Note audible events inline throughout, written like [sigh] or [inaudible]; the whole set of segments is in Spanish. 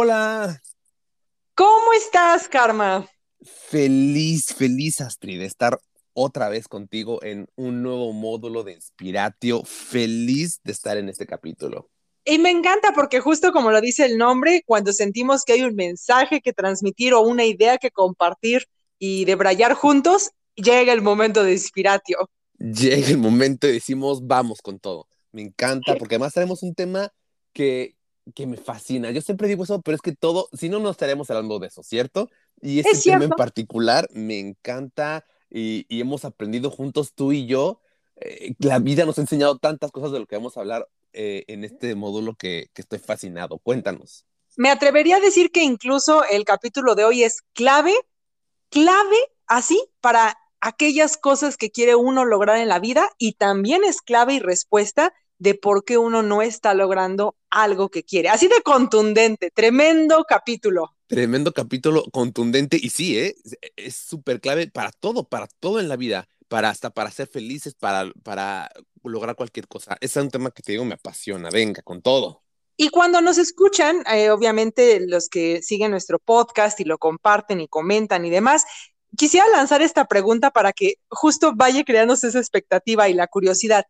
Hola. ¿Cómo estás, Karma? Feliz, feliz, Astrid, de estar otra vez contigo en un nuevo módulo de Inspiratio. Feliz de estar en este capítulo. Y me encanta porque justo como lo dice el nombre, cuando sentimos que hay un mensaje que transmitir o una idea que compartir y debrayar juntos, llega el momento de Inspiratio. Llega el momento y decimos, vamos con todo. Me encanta porque además tenemos un tema que, que me fascina. Yo siempre digo eso, pero es que todo, si no, no estaremos hablando de eso, ¿cierto? Y este tema en particular me encanta y, hemos aprendido juntos tú y yo. Eh, la vida nos ha enseñado tantas cosas de lo que vamos a hablar eh, en este módulo que, que estoy fascinado. Cuéntanos. Me atrevería a decir que incluso el capítulo de hoy es clave, clave así para aquellas cosas que quiere uno lograr en la vida y también es clave y respuesta de por qué uno no está logrando algo que quiere. Así de contundente, tremendo capítulo. Tremendo capítulo contundente y sí, ¿eh? es súper clave para todo, para todo en la vida, para hasta para ser felices, para, para lograr cualquier cosa. Ese es un tema que te digo me apasiona, venga, con todo. Y cuando nos escuchan, eh, obviamente los que siguen nuestro podcast y lo comparten y comentan y demás, quisiera lanzar esta pregunta para que justo vaya creándose esa expectativa y la curiosidad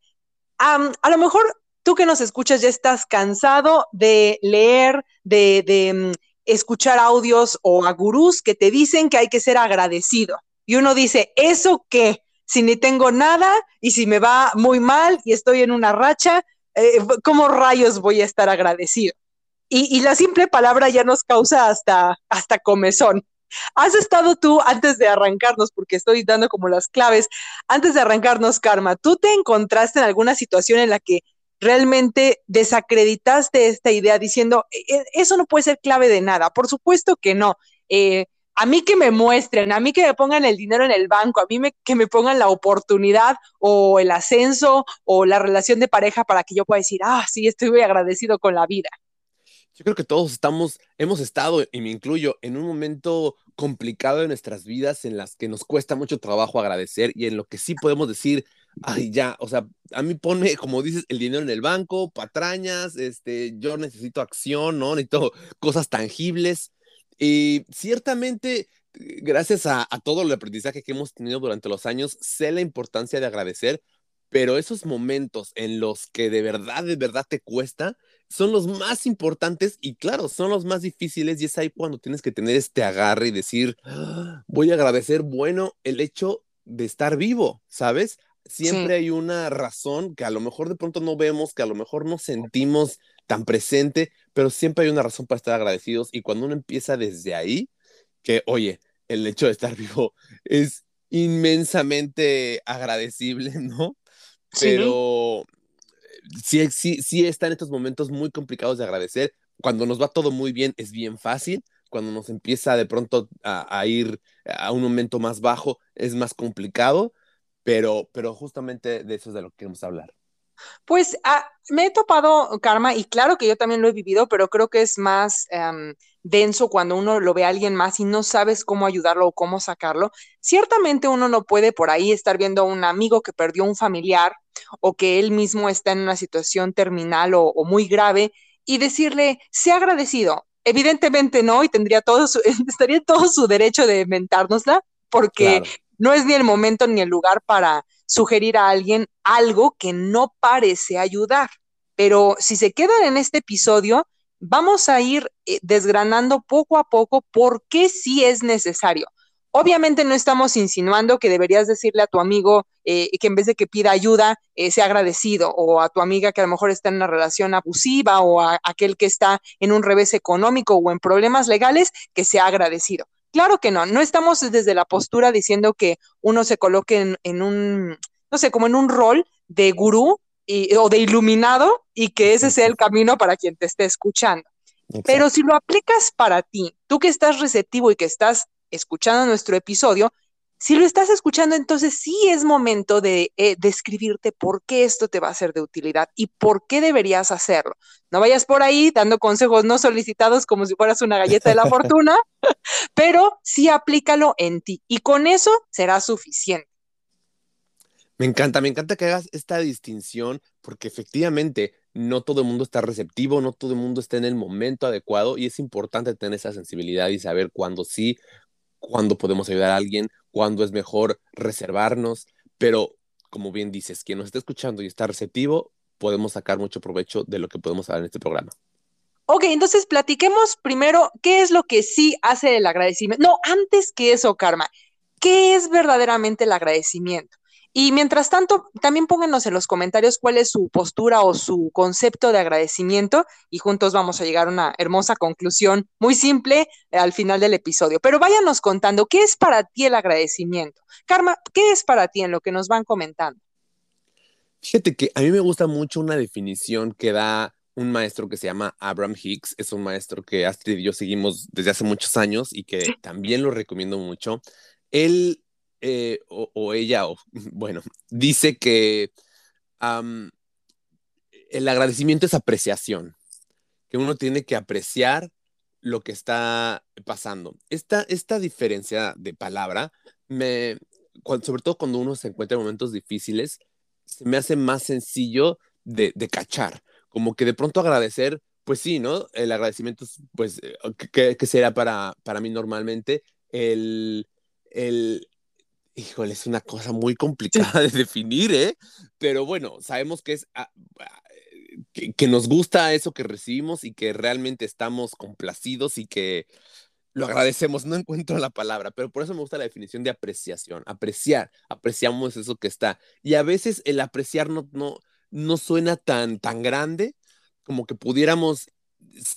a lo mejor tú que nos escuchas ya estás cansado de leer, de, mm, escuchar audios o a gurús que te dicen que hay que ser agradecido. Y uno dice, ¿eso qué? Si ni tengo nada y si me va muy mal y estoy en una racha, eh, ¿cómo rayos voy a estar agradecido? Y, y, la simple palabra ya nos causa hasta, hasta comezón. ¿Has estado tú antes de arrancarnos, porque estoy dando como las claves, antes de arrancarnos, Karma, ¿tú te encontraste en alguna situación en la que realmente desacreditaste esta idea diciendo, e, e, eso no puede ser clave de nada? Por supuesto que no. Eh, a mí que me muestren, a mí que me pongan el dinero en el banco, a mí que me pongan la oportunidad o el ascenso o la relación de pareja para que yo pueda decir, ah, sí, estoy muy agradecido con la vida. Yo creo que todos estamos, hemos estado, y me incluyo, en un momento complicado de nuestras vidas en las que nos cuesta mucho trabajo agradecer y en lo que sí podemos decir, ay, ya, o sea, a mí pone, como dices, el dinero en el banco, patrañas, este, yo necesito acción, ¿no? Necesito cosas tangibles. Y ciertamente, gracias a, a todo el aprendizaje que hemos tenido durante los años, sé la importancia de agradecer, pero esos momentos en los que de verdad, de verdad te cuesta, son los más importantes y claro, son los más difíciles y es ahí cuando tienes que tener este agarre y decir, ah, voy a agradecer, bueno, el hecho de estar vivo, ¿sabes? Siempre hay una razón que a lo mejor de pronto no vemos, que a lo mejor no sentimos tan presente, pero siempre hay una razón para estar agradecidos y cuando uno empieza desde ahí, que oye, el hecho de estar [laughs] vivo es inmensamente agradecible, ¿no? Pero sí, sí, sí está en estos momentos muy complicados de agradecer. Cuando nos va todo muy bien es bien fácil. Cuando nos empieza de pronto a, ir a un momento más bajo es más complicado, pero, pero justamente de eso es de lo que queremos hablar. Pues ah, me he topado karma y claro que yo también lo he vivido, pero creo que es más em, denso cuando uno lo ve a alguien más y no sabes cómo ayudarlo o cómo sacarlo. Ciertamente uno no puede por ahí estar viendo a un amigo que perdió un familiar o que él mismo está en una situación terminal o, muy grave y decirle, sé agradecido. Evidentemente no, y tendría todo su, [laughs] estaría todo su derecho de mentárnosla, porque no es ni el momento ni el lugar para sugerir a alguien algo que no parece ayudar. Pero si se quedan en este episodio, vamos a ir eh, desgranando poco a poco por qué sí es necesario. Obviamente no estamos insinuando que deberías decirle a tu amigo eh, que en vez de que pida ayuda, eh, sea agradecido, o a tu amiga que a lo mejor está en una relación abusiva, o a aquel que está en un revés económico o en problemas legales, que sea agradecido. Claro que no, no estamos desde la postura diciendo que uno se coloque en, un, no sé, como en un rol de gurú o de iluminado y que ese sea el camino para quien te esté escuchando. Pero si lo aplicas para ti, tú que estás receptivo y que estás escuchando nuestro episodio, si lo estás escuchando, entonces sí es momento de eh, describirte por qué esto te va a ser de utilidad y por qué deberías hacerlo. No vayas por ahí dando consejos no solicitados como si fueras una galleta de la [laughs] fortuna, [laughs] pero sí aplícalo en ti y con eso será suficiente. Me encanta, me encanta que hagas esta distinción porque efectivamente no todo el mundo está receptivo, no todo el mundo está en el momento adecuado y es importante tener esa sensibilidad y saber cuándo sí, cuándo podemos ayudar a alguien, cuándo es mejor reservarnos, pero como bien dices, quien nos está escuchando y está receptivo, podemos sacar mucho provecho de lo que podemos hablar en este programa. Ok, entonces platiquemos primero qué es lo que sí hace el agradecimiento. No, antes que eso, Karma, ¿qué es verdaderamente el agradecimiento? Y mientras tanto, también pónganos en los comentarios cuál es su postura o su concepto de agradecimiento y juntos vamos a llegar a una hermosa conclusión muy simple eh, al final del episodio. Pero váyanos contando, ¿qué es para ti el agradecimiento? Karma, ¿qué es para ti en lo que nos van comentando? Fíjate que a mí me gusta mucho una definición que da un maestro que se llama Abraham Hicks. Es un maestro que Astrid y yo seguimos desde hace muchos años y que también lo recomiendo mucho. Él eh, o, ella, o, [laughs] bueno, dice que el agradecimiento es apreciación, que uno tiene que apreciar lo que está pasando. Esta, esta diferencia de palabra, me, sobre todo cuando uno se encuentra en momentos difíciles, se me hace más sencillo de, de cachar, como que de pronto agradecer, pues sí, ¿no? El agradecimiento, pues, ¿qué, será para, para mí normalmente? El, el, Híjole, es una cosa muy complicada de definir, ¿eh? Pero bueno, sabemos que es ah, ah, que, nos gusta eso que recibimos y que realmente estamos complacidos y que lo agradecemos. No encuentro la palabra, pero por eso me gusta la definición de apreciación. Apreciar, apreciamos eso que está. Y a veces el apreciar no, no, no suena tan, tan grande como que pudiéramos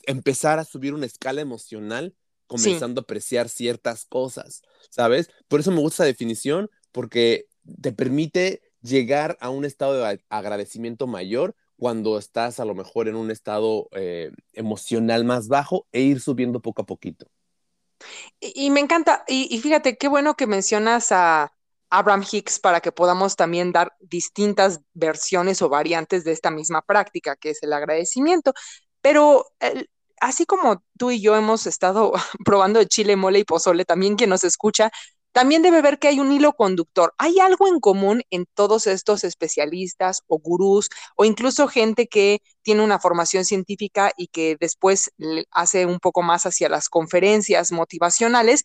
empezar a subir una escala emocional comenzando a apreciar ciertas cosas, ¿sabes? Por eso me gusta esa definición, porque te permite llegar a un estado de agradecimiento mayor cuando estás a lo mejor en un estado eh, emocional más bajo e ir subiendo poco a poquito. Y, me encanta, y, fíjate, qué bueno que mencionas a Abraham Hicks para que podamos también dar distintas versiones o variantes de esta misma práctica, que es el agradecimiento. Pero el, así como tú y yo hemos estado [laughs] probando chile, mole y pozole, también quien nos escucha, también debe ver que hay un hilo conductor. Hay algo en común en todos estos especialistas o gurús o incluso gente que tiene una formación científica y que después hace un poco más hacia las conferencias motivacionales.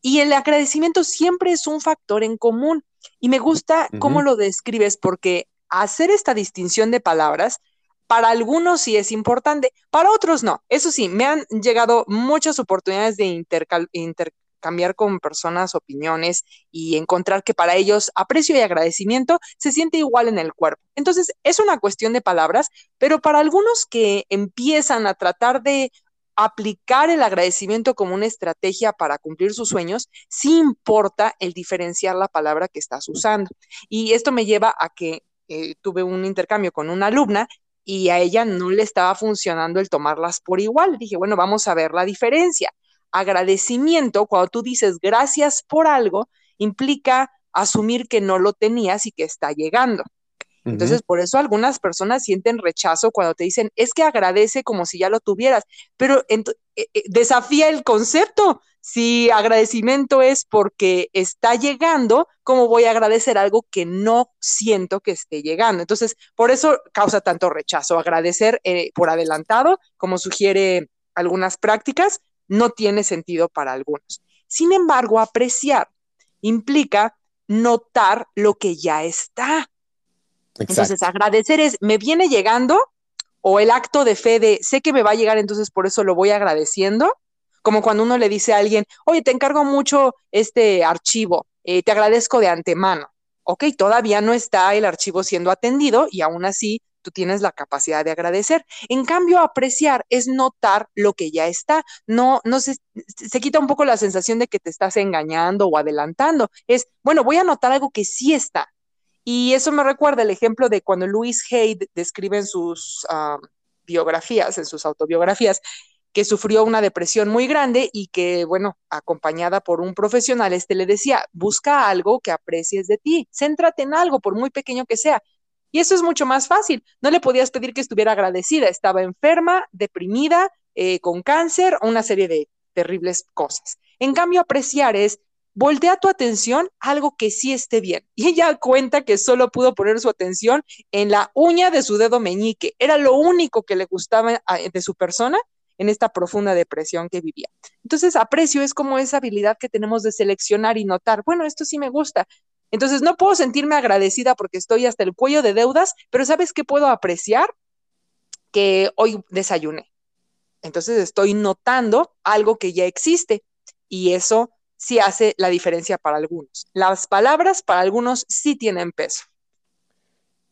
Y el agradecimiento siempre es un factor en común. Y me gusta cómo lo describes porque hacer esta distinción de palabras para algunos sí es importante, para otros no. Eso sí, me han llegado muchas oportunidades de intercambiar con personas opiniones y encontrar que para ellos aprecio y agradecimiento se siente igual en el cuerpo. Entonces, es una cuestión de palabras, pero para algunos que empiezan a tratar de aplicar el agradecimiento como una estrategia para cumplir sus sueños, sí importa el diferenciar la palabra que estás usando. Y esto me lleva a que eh, tuve un intercambio con una alumna y a ella no le estaba funcionando el tomarlas por igual. Dije, bueno, vamos a ver la diferencia. Agradecimiento, cuando tú dices gracias por algo, implica asumir que no lo tenías y que está llegando. Entonces, por eso algunas personas sienten rechazo cuando te dicen, es que agradece como si ya lo tuvieras, pero eh, eh, desafía el concepto. Si agradecimiento es porque está llegando, ¿cómo voy a agradecer algo que no siento que esté llegando? Entonces, por eso causa tanto rechazo. Agradecer eh, por adelantado, como sugiere algunas prácticas, no tiene sentido para algunos. Sin embargo, apreciar implica notar lo que ya está. Entonces, agradecer es, me viene llegando o el acto de fe de, sé que me va a llegar, entonces por eso lo voy agradeciendo, como cuando uno le dice a alguien, oye, te encargo mucho este archivo, eh, te agradezco de antemano. Ok, todavía no está el archivo siendo atendido y aún así tú tienes la capacidad de agradecer. En cambio, apreciar es notar lo que ya está. No, no se, se quita un poco la sensación de que te estás engañando o adelantando. Es, bueno, voy a notar algo que sí está. Y eso me recuerda el ejemplo de cuando Louis Hay describe en sus ah, biografías, en sus autobiografías, que sufrió una depresión muy grande y que, bueno, acompañada por un profesional, este le decía, busca algo que aprecies de ti, céntrate en algo, por muy pequeño que sea. Y eso es mucho más fácil. No le podías pedir que estuviera agradecida, estaba enferma, deprimida, eh, con cáncer, una serie de terribles cosas. En cambio, apreciar es voltea tu atención a algo que sí esté bien. [laughs] Y ella cuenta que solo pudo poner su atención en la uña de su dedo meñique. Era lo único que le gustaba de su persona en esta profunda depresión que vivía. Entonces, aprecio es como esa habilidad que tenemos de seleccionar y notar, bueno, esto sí me gusta. Entonces, no puedo sentirme agradecida porque estoy hasta el cuello de deudas, pero ¿sabes qué puedo apreciar? Que hoy desayuné. Entonces, estoy notando algo que ya existe y eso sí hace la diferencia para algunos. Las palabras para algunos sí tienen peso.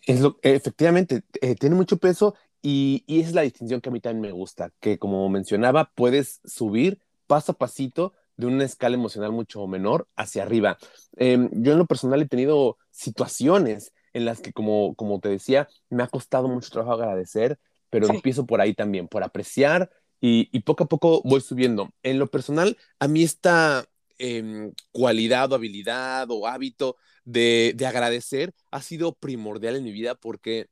Es lo, efectivamente, eh, tiene mucho peso y, esa es la distinción que a mí también me gusta, que como mencionaba, puedes subir paso a pasito de una escala emocional mucho menor hacia arriba. Em, yo en lo personal he tenido situaciones en las que, como, como te decía, me ha costado mucho trabajo agradecer, pero empiezo por ahí también, por apreciar y, poco a poco voy subiendo. En lo personal, a mí esta em, cualidad o habilidad o hábito de, de agradecer ha sido primordial en mi vida porque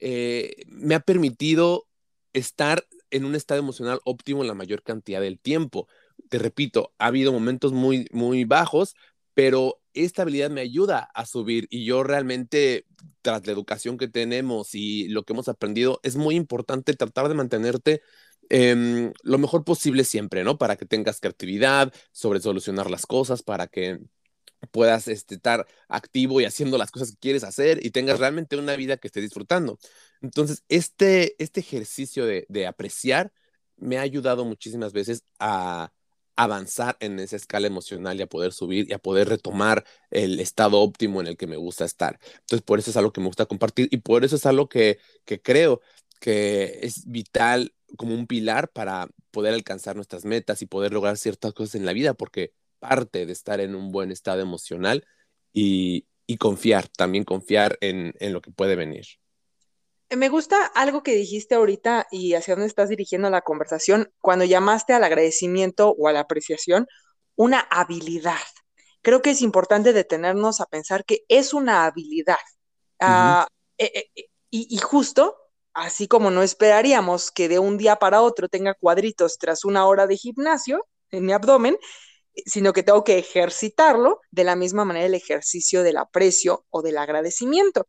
eh, me ha permitido estar en un estado emocional óptimo la mayor cantidad del tiempo. Te repito, ha habido momentos muy, muy bajos, pero esta habilidad me ayuda a subir y yo realmente, tras la educación que tenemos y lo que hemos aprendido, es muy importante tratar de mantenerte em, lo mejor posible siempre, ¿no? Para que tengas creatividad sobre solucionar las cosas, para que puedas este, estar activo y haciendo las cosas que quieres hacer y tengas realmente una vida que estés disfrutando. Entonces, este, este ejercicio de, de apreciar me ha ayudado muchísimas veces a avanzar en esa escala emocional y a poder subir y a poder retomar el estado óptimo en el que me gusta estar. Entonces, por eso es algo que me gusta compartir y por eso es algo que, que creo que es vital como un pilar para poder alcanzar nuestras metas y poder lograr ciertas cosas en la vida, porque parte de estar en un buen estado emocional y, confiar, también confiar en, lo que puede venir. Me gusta algo que dijiste ahorita y hacia dónde estás dirigiendo la conversación cuando llamaste al agradecimiento o a la apreciación una habilidad. Creo que es importante detenernos a pensar que es una habilidad. Ah, eh, eh, eh, y, y, justo, así como no esperaríamos que de un día para otro tenga cuadritos tras una hora de gimnasio en mi abdomen, sino que tengo que ejercitarlo de la misma manera el ejercicio del aprecio o del agradecimiento.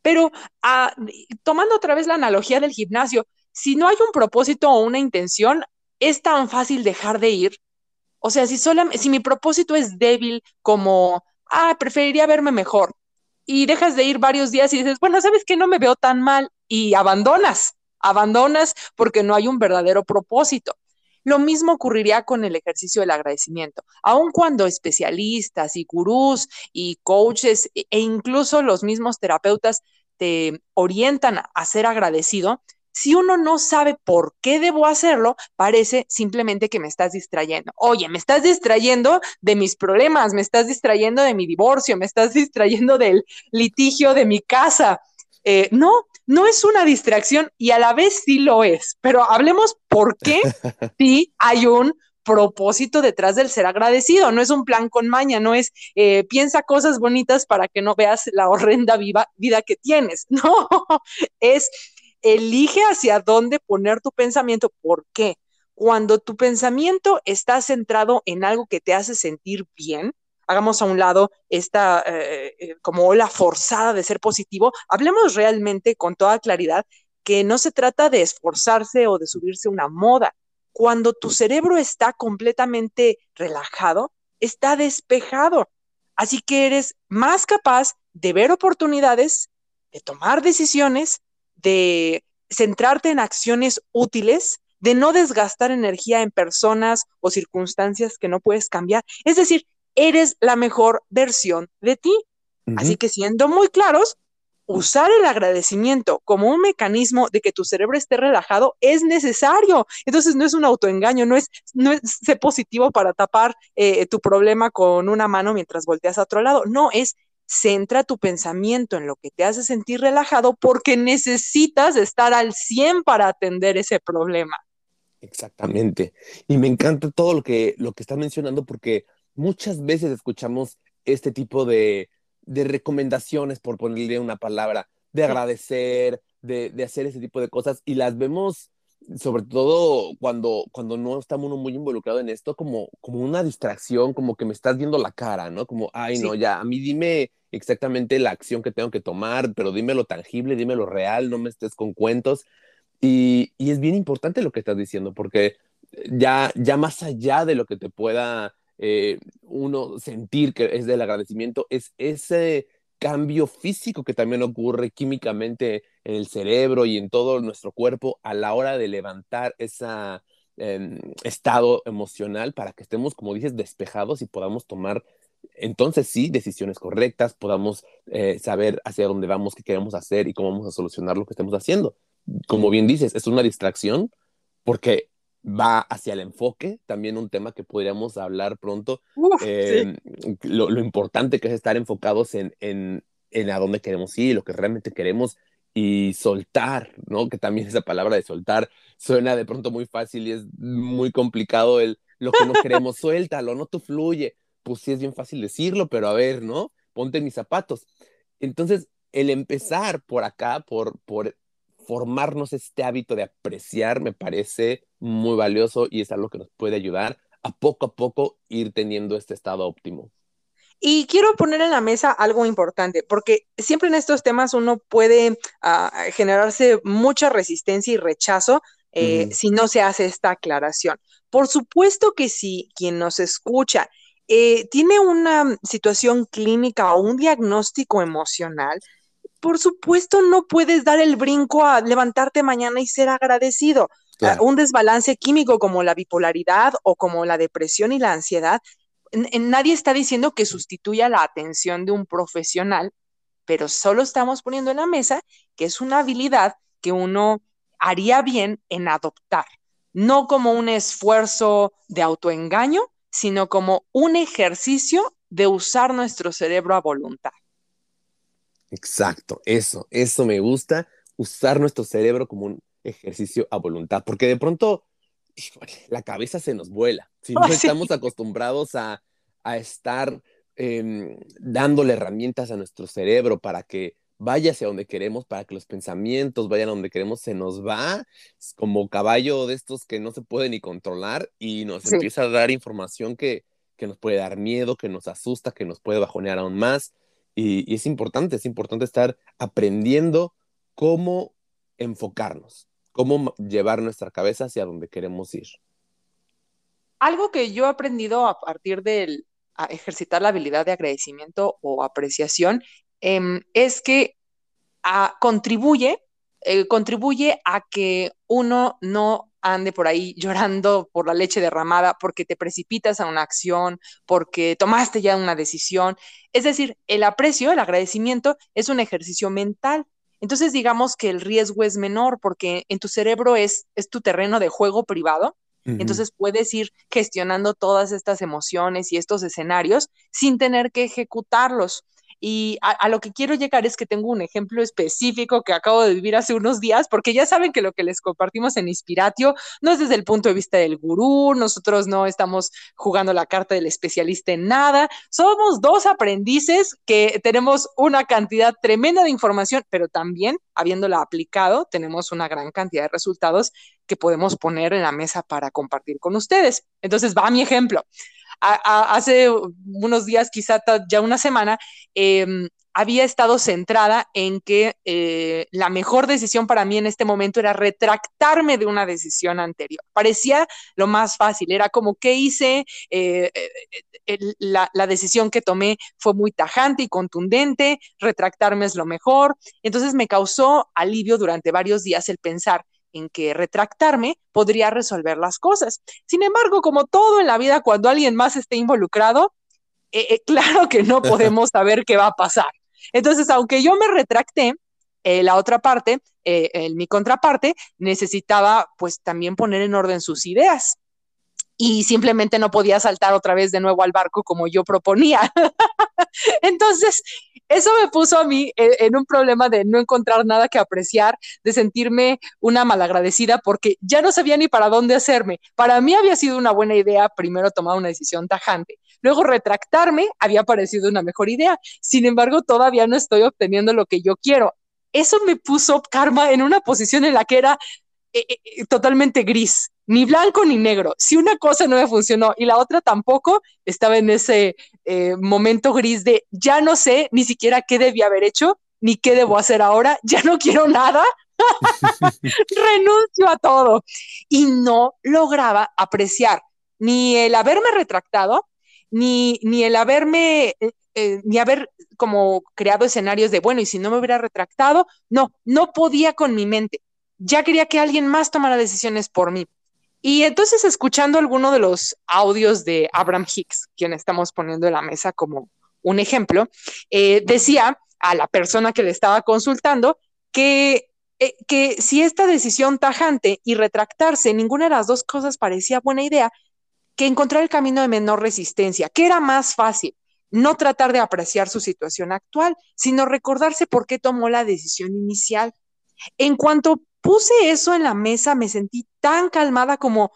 Pero ah, tomando otra vez la analogía del gimnasio, si no hay un propósito o una intención, es tan fácil dejar de ir. O sea, si, si mi propósito es débil como, ah, preferiría verme mejor, y dejas de ir varios días y dices, bueno, sabes que no me veo tan mal, y abandonas, abandonas porque no hay un verdadero propósito. Lo mismo ocurriría con el ejercicio del agradecimiento. Aun cuando especialistas y gurús y coaches e, e incluso los mismos terapeutas te orientan a ser agradecido, si uno no sabe por qué debo hacerlo, parece simplemente que me estás distrayendo. Oye, me estás distrayendo de mis problemas, me estás distrayendo de mi divorcio, me estás distrayendo del litigio de mi casa. Eh, no, no es una distracción y a la vez sí lo es, pero hablemos por qué [laughs] sí hay un propósito detrás del ser agradecido, no es un plan con maña, no es eh, piensa cosas bonitas para que no veas la horrenda vida que tienes, [laughs] no, es elige hacia dónde poner tu pensamiento, ¿por qué? Cuando tu pensamiento está centrado en algo que te hace sentir bien, hagamos a un lado esta eh, eh, como ola forzada de ser positivo, hablemos realmente con toda claridad que no se trata de esforzarse o de subirse una moda. Cuando tu cerebro está completamente relajado, está despejado. Así que eres más capaz de ver oportunidades, de tomar decisiones, de centrarte en acciones útiles, de no desgastar energía en personas o circunstancias que no puedes cambiar. Es decir, eres la mejor versión de ti. Así que siendo muy claros, usar el agradecimiento como un mecanismo de que tu cerebro esté relajado es necesario. Entonces no es un autoengaño, no es, no es ser positivo para tapar eh, tu problema con una mano mientras volteas a otro lado. No, es centra tu pensamiento en lo que te hace sentir relajado porque necesitas estar al 100 para atender ese problema. Exactamente. Y me encanta todo lo que, lo que estás mencionando porque muchas veces escuchamos este tipo de, recomendaciones, por ponerle una palabra, de agradecer, de, hacer ese tipo de cosas y las vemos sobre todo cuando, cuando no estamos muy involucrados en esto, como, como una distracción, como que me estás viendo la cara, ¿no? Como, ay, no, ya, a mí dime exactamente la acción que tengo que tomar, pero dime lo tangible, dime lo real, no me estés con cuentos. Y, y es bien importante lo que estás diciendo, porque ya, ya más allá de lo que te pueda eh, uno sentir que es del agradecimiento, es ese cambio físico que también ocurre químicamente en el cerebro y en todo nuestro cuerpo a la hora de levantar ese em, estado emocional para que estemos, como dices, despejados y podamos tomar entonces sí, decisiones correctas, podamos eh, saber hacia dónde vamos, qué queremos hacer y cómo vamos a solucionar lo que estemos haciendo. Como bien dices, es una distracción porque va hacia el enfoque, también un tema que podríamos hablar pronto, em, lo, importante que es estar enfocados en, en, en, a dónde queremos ir, lo que realmente queremos y soltar, ¿no? Que también esa palabra de soltar suena de pronto muy fácil y es muy complicado el lo que no [laughs] queremos, suéltalo, no tú fluye. Pues sí es bien fácil decirlo, pero a ver, ¿no? Ponte mis zapatos. Entonces, el empezar por acá, por, por formarnos este hábito de apreciar me parece muy valioso y es algo que nos puede ayudar a poco a poco ir teniendo este estado óptimo. Y quiero poner en la mesa algo importante, porque siempre en estos temas uno puede ah, generarse mucha resistencia y rechazo eh, si no se hace esta aclaración. Por supuesto que si quien nos escucha eh, tiene una situación clínica o un diagnóstico emocional, por supuesto no puedes dar el brinco a levantarte mañana y ser agradecido. Ah, un desbalance químico como la bipolaridad o como la depresión y la ansiedad, nadie está diciendo que sustituya la atención de un profesional, pero solo estamos poniendo en la mesa que es una habilidad que uno haría bien en adoptar, no como un esfuerzo de autoengaño, sino como un ejercicio de usar nuestro cerebro a voluntad. Exacto, eso, eso me gusta, usar nuestro cerebro como un ejercicio a voluntad, porque de pronto la cabeza se nos vuela. Si no estamos acostumbrados a, estar em, dándole herramientas a nuestro cerebro para que vaya hacia donde queremos, para que los pensamientos vayan a donde queremos, se nos va como caballo de estos que no se puede ni controlar y nos empieza a dar información que, que nos puede dar miedo, que nos asusta, que nos puede bajonear aún más. Y, es importante, es importante estar aprendiendo cómo enfocarnos, cómo llevar nuestra cabeza hacia donde queremos ir. Algo que yo he aprendido a partir de ejercitar la habilidad de agradecimiento o apreciación em, es que ah, contribuye, eh, contribuye a que uno no ande por ahí llorando por la leche derramada porque te precipitas a una acción, porque tomaste ya una decisión. Es decir, el aprecio, el agradecimiento es un ejercicio mental. Entonces digamos que el riesgo es menor porque en tu cerebro es, es tu terreno de juego privado. Entonces puedes ir gestionando todas estas emociones y estos escenarios sin tener que ejecutarlos. Y a, lo que quiero llegar es que tengo un ejemplo específico que acabo de vivir hace unos días, porque ya saben que lo que les compartimos en Inspiratio no es desde el punto de vista del gurú, nosotros no estamos jugando la carta del especialista en nada, somos dos aprendices que tenemos una cantidad tremenda de información, pero también, habiéndola aplicado, tenemos una gran cantidad de resultados que podemos poner en la mesa para compartir con ustedes. Entonces, va mi ejemplo hace unos días, quizá ya una semana, em, había estado centrada en que eh, la mejor decisión para mí en este momento era retractarme de una decisión anterior. Parecía lo más fácil, era como que hice, eh, eh, la, la, decisión que tomé fue muy tajante y contundente, retractarme es lo mejor. Entonces me causó alivio durante varios días el pensar, en que retractarme podría resolver las cosas. Sin embargo, como todo en la vida, cuando alguien más esté involucrado, eh, eh, claro que no [laughs] podemos saber qué va a pasar. Entonces, aunque yo me retracté, eh, la otra parte, mi contraparte, necesitaba pues también poner en orden sus ideas y simplemente no podía saltar otra vez de nuevo al barco como yo proponía. [laughs] Entonces, eso me puso a mí en, un problema de no encontrar nada que apreciar, de sentirme una malagradecida porque ya no sabía ni para dónde hacerme. Para mí había sido una buena idea primero tomar una decisión tajante. Luego retractarme había parecido una mejor idea. Sin embargo, todavía no estoy obteniendo lo que yo quiero. Eso me puso karma en una posición en la que era eh, eh, totalmente gris, ni blanco ni negro. Si una cosa no me funcionó y la otra tampoco, estaba en ese momento gris de ya no sé ni siquiera qué debía haber hecho, ni qué debo hacer ahora, [laughs] ya no quiero nada, [laughs] renuncio a todo. Y no lograba apreciar ni el haberme retractado, ni, ni el haberme, eh, eh, ni haber como creado escenarios de, bueno, y si no me hubiera retractado, no, no podía con mi mente. Ya quería que alguien más tomara decisiones por mí. Y entonces, escuchando alguno de los audios de Abraham Hicks, quien estamos poniendo en la mesa como un ejemplo, eh, decía a la persona que le estaba consultando que que si esta decisión tajante y retractarse, ninguna de las dos cosas parecía buena idea, que encontrar el camino de menor resistencia, que era más fácil, no tratar de apreciar su situación actual, sino recordarse por qué tomó la decisión inicial. En cuanto puse eso en la mesa, me sentí tan calmada como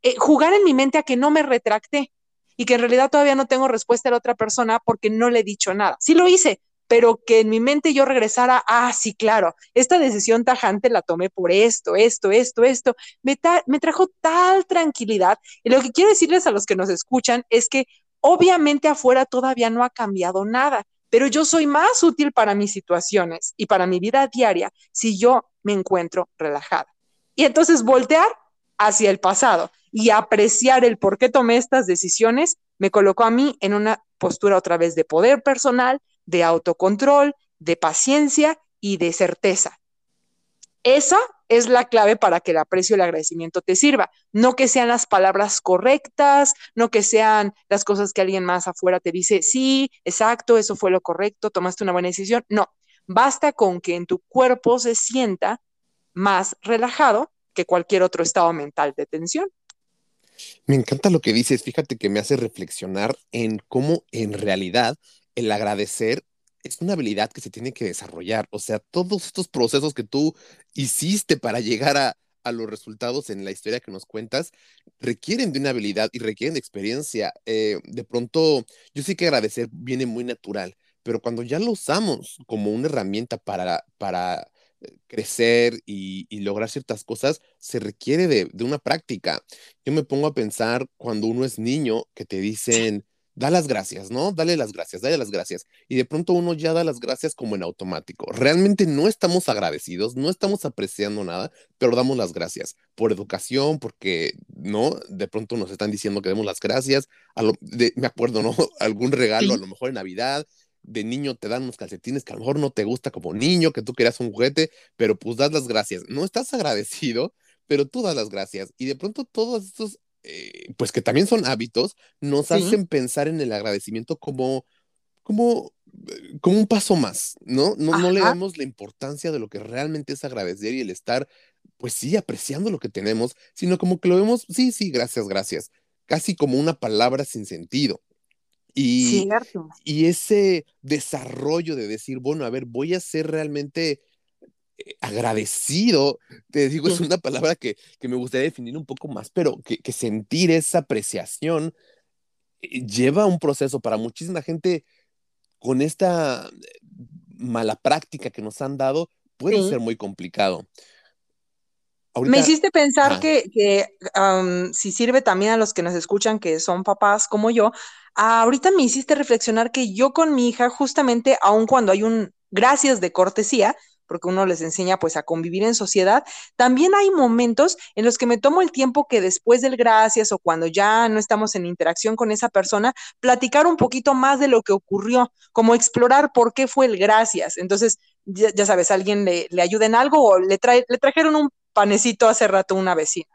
eh, jugar en mi mente a que no me retracté y que en realidad todavía no tengo respuesta a la otra persona porque no le he dicho nada. Sí lo hice, pero que en mi mente yo regresara, ah, sí, claro, esta decisión tajante la tomé por esto, esto, esto, esto, me trajo tal tranquilidad. Y lo que quiero decirles a los que nos escuchan es que obviamente afuera todavía no ha cambiado nada, pero yo soy más útil para mis situaciones y para mi vida diaria si yo me encuentro relajada. Y entonces voltear hacia el pasado y apreciar el por qué tomé estas decisiones me colocó a mí en una postura otra vez de poder personal, de autocontrol, de paciencia y de certeza. Esa es la clave para que el aprecio y el agradecimiento te sirva. No que sean las palabras correctas, no que sean las cosas que alguien más afuera te dice, sí, exacto, eso fue lo correcto, tomaste una buena decisión. No, basta con que en tu cuerpo se sienta más relajado que cualquier otro estado mental de tensión. Me encanta lo que dices, fíjate que me hace reflexionar en cómo en realidad el agradecer es una habilidad que se tiene que desarrollar. O sea, todos estos procesos que tú hiciste para llegar a, los resultados en la historia que nos cuentas requieren de una habilidad y requieren de experiencia. Eh, de pronto, yo sé que agradecer viene muy natural, pero cuando ya lo usamos como una herramienta para, para eh, crecer y, lograr ciertas cosas, se requiere de, de, una práctica. Yo me pongo a pensar cuando uno es niño que te dicen da las gracias, ¿no? Dale las gracias, dale las gracias. Y de pronto uno ya da las gracias como en automático. Realmente no estamos agradecidos, no estamos apreciando nada, pero damos las gracias por educación, porque, ¿no? De pronto nos están diciendo que demos las gracias. A lo, me acuerdo, ¿no? [laughs] Algún regalo, a lo mejor en Navidad, de niño te dan unos calcetines que a lo mejor no te gusta como niño, que tú querías un juguete, pero pues das las gracias. No estás agradecido, pero tú das las gracias. Y de pronto todos estos eh, pues que también son hábitos, nos hacen pensar en el agradecimiento como, como, eh, como un paso más, ¿no? No, no le damos la importancia de lo que realmente es agradecer y el estar, pues sí, apreciando lo que tenemos, sino como que lo vemos, sí, sí, gracias, gracias, casi como una palabra sin sentido. Y, y ese desarrollo de decir, bueno, a ver, voy a ser realmente agradecido, te digo, es una palabra que, me gustaría definir un poco más, pero que, sentir esa apreciación eh, lleva un proceso para muchísima gente con esta eh, mala práctica que nos han dado, puede ser muy complicado. me hiciste pensar que, si sirve también a los que nos escuchan, que son papás como yo, ahorita me hiciste reflexionar que yo con mi hija, justamente, aun cuando hay un gracias de cortesía, porque uno les enseña pues a convivir en sociedad, también hay momentos en los que me tomo el tiempo que después del gracias o cuando ya no estamos en interacción con esa persona, platicar un poquito más de lo que ocurrió, como explorar por qué fue el gracias. Entonces, ya, sabes, alguien le, le ayuda en algo o le, trae, le trajeron un panecito hace rato una vecina.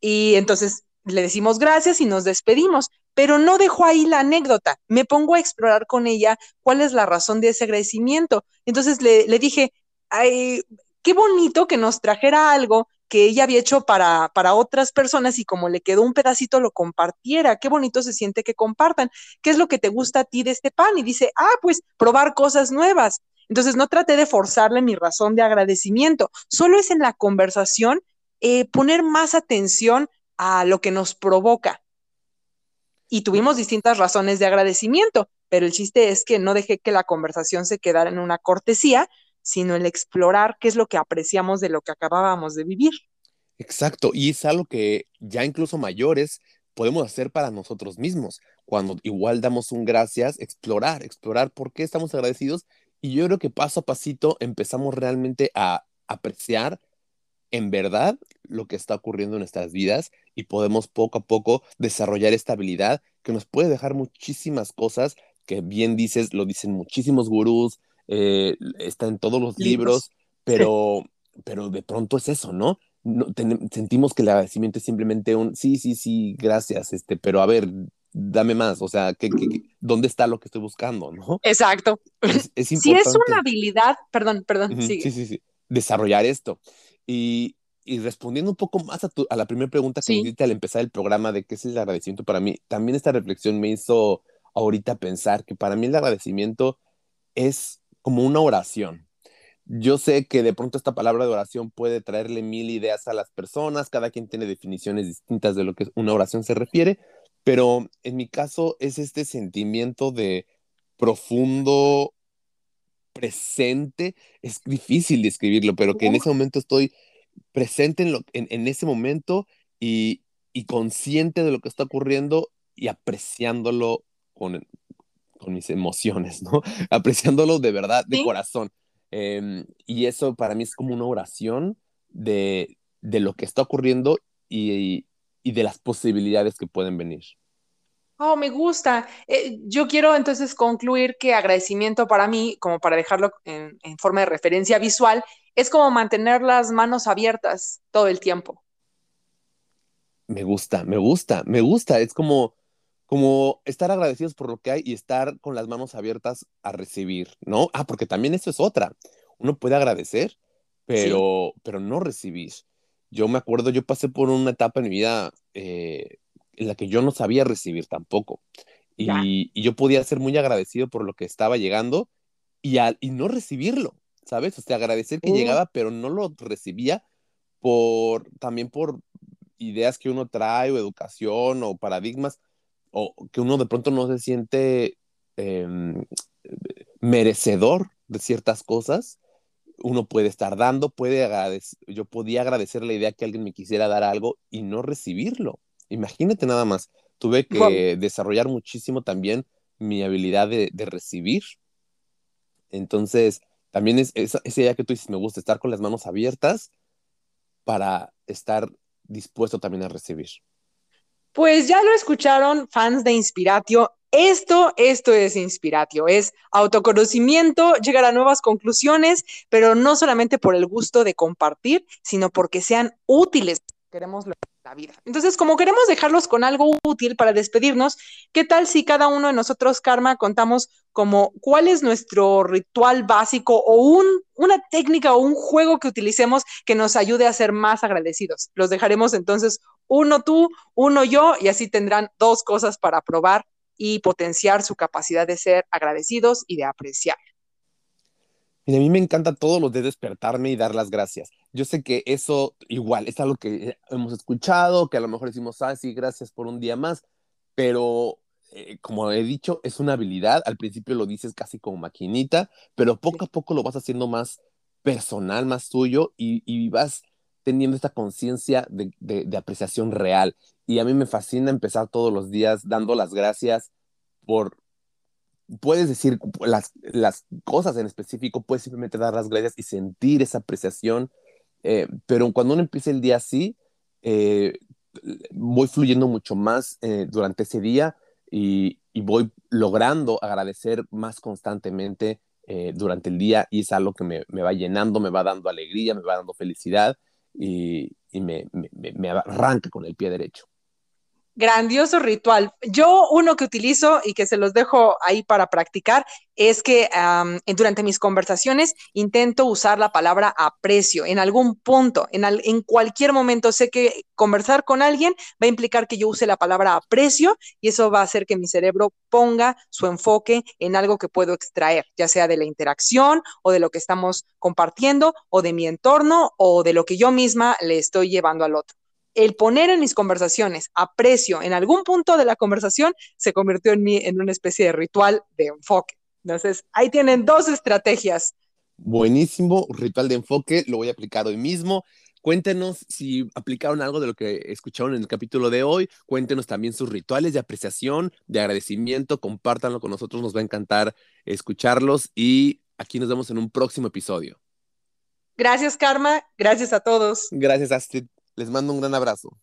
Y entonces le decimos gracias y nos despedimos, pero no dejo ahí la anécdota, me pongo a explorar con ella cuál es la razón de ese agradecimiento. Entonces le, le dije, ay, qué bonito que nos trajera algo que ella había hecho para, para otras personas y como le quedó un pedacito lo compartiera. Qué bonito se siente que compartan. ¿Qué es lo que te gusta a ti de este pan? Y dice, ah, pues probar cosas nuevas. Entonces no traté de forzarle mi razón de agradecimiento, solo es en la conversación eh, poner más atención a lo que nos provoca. Y tuvimos distintas razones de agradecimiento, pero el chiste es que no dejé que la conversación se quedara en una cortesía, sino el explorar qué es lo que apreciamos de lo que acabábamos de vivir. Exacto, y es algo que ya incluso mayores podemos hacer para nosotros mismos. Cuando igual damos un gracias, explorar, explorar por qué estamos agradecidos. Y yo creo que paso a pasito empezamos realmente a apreciar en verdad lo que está ocurriendo en nuestras vidas y podemos poco a poco desarrollar esta habilidad que nos puede dejar muchísimas cosas que bien dices, lo dicen muchísimos gurús, eh, está en todos los libros, [laughs] pero, pero de pronto es eso, ¿no? no sentimos que el agradecimiento es simplemente un sí, sí, sí, gracias, este, pero a ver, dame más, o sea, ¿qué, dónde está lo que estoy buscando, no? Exacto. Es, Si es una habilidad, perdón, perdón, Sí, sí, sí, desarrollar esto. Y, y respondiendo un poco más a, tu, a la primera pregunta que me hiciste al empezar el programa de qué es el agradecimiento para mí, también esta reflexión me hizo ahorita pensar que para mí el agradecimiento es como una oración. Yo sé que de pronto esta palabra de oración puede traerle mil ideas a las personas, cada quien tiene definiciones distintas de lo que una oración se refiere, pero en mi caso es este sentimiento de profundo presente, es difícil describirlo, pero que en ese momento estoy presente en, lo, en, ese momento y, consciente de lo que está ocurriendo y apreciándolo con, con mis emociones, ¿no? [laughs] Apreciándolo de verdad, de corazón. Em, y eso para mí es como una oración de, de lo que está ocurriendo y, y, de las posibilidades que pueden venir. Oh, me gusta. Eh, yo quiero entonces concluir que agradecimiento para mí, como para dejarlo en, en forma de referencia visual, es como mantener las manos abiertas todo el tiempo. Me gusta, me gusta, me gusta. Es como, como estar agradecidos por lo que hay y estar con las manos abiertas a recibir, ¿no? Ah, porque también eso es otra. Uno puede agradecer, pero, pero no recibir. Yo me acuerdo, yo pasé por una etapa en mi vida eh, en la que yo no sabía recibir tampoco. Y, y, yo podía ser muy agradecido por lo que estaba llegando y, al, y no recibirlo. ¿sabes? O sea, agradecer que llegaba, pero no lo recibía por, también por ideas que uno trae o educación o paradigmas, o que uno de pronto no se siente em, merecedor de ciertas cosas. Uno puede estar dando, puede agradecer, yo podía agradecer la idea que alguien me quisiera dar algo y no recibirlo. Imagínate nada más, tuve que desarrollar muchísimo también mi habilidad de, de recibir. Entonces, también es esa, idea que tú dices, me gusta estar con las manos abiertas para estar dispuesto también a recibir. Pues ya lo escucharon fans de Inspiratio. Esto, esto es Inspiratio, es autoconocimiento, llegar a nuevas conclusiones, pero no solamente por el gusto de compartir, sino porque sean útiles. Queremos la vida. Entonces, como queremos dejarlos con algo útil para despedirnos, ¿qué tal si cada uno de nosotros, Karma, contamos como cuál es nuestro ritual básico o un, una técnica o un juego que utilicemos que nos ayude a ser más agradecidos? Los dejaremos entonces uno tú, uno yo, y así tendrán dos cosas para probar y potenciar su capacidad de ser agradecidos y de apreciar. Mira, a mí me encanta todo lo de despertarme y dar las gracias. Yo sé que eso igual es algo que hemos escuchado, que a lo mejor decimos, ah, sí, gracias por un día más, pero eh, como he dicho, es una habilidad. Al principio lo dices casi como maquinita, pero poco a poco lo vas haciendo más personal, más tuyo y, y vas teniendo esta conciencia de, apreciación real. Y a mí me fascina empezar todos los días dando las gracias por puedes decir las, cosas en específico, puedes simplemente dar las gracias y sentir esa apreciación, eh, pero cuando uno empieza el día así, eh, voy fluyendo mucho más eh, durante ese día y, voy logrando agradecer más constantemente durante el día y es algo que me, va llenando, me va dando alegría, me va dando felicidad y, y me, me, me arranca con el pie derecho. Grandioso ritual. Yo uno que utilizo y que se los dejo ahí para practicar es que durante mis conversaciones intento usar la palabra aprecio en algún punto, en, en cualquier momento. Sé que conversar con alguien va a implicar que yo use la palabra aprecio y eso va a hacer que mi cerebro ponga su enfoque en algo que puedo extraer, ya sea de la interacción o de lo que estamos compartiendo o de mi entorno o de lo que yo misma le estoy llevando al otro el poner en mis conversaciones aprecio en algún punto de la conversación se convirtió en mí en una especie de ritual de enfoque. Entonces, ahí tienen dos estrategias Buenísimo, ritual de enfoque, lo voy a aplicar hoy mismo. Cuéntenos si aplicaron algo de lo que escucharon en el capítulo de hoy. Cuéntenos también sus rituales de apreciación, de agradecimiento. Compártanlo con nosotros, nos va a encantar escucharlos y aquí nos vemos en un próximo episodio. Gracias, Karma. Gracias a todos. Gracias, Astrid. Les mando un gran abrazo.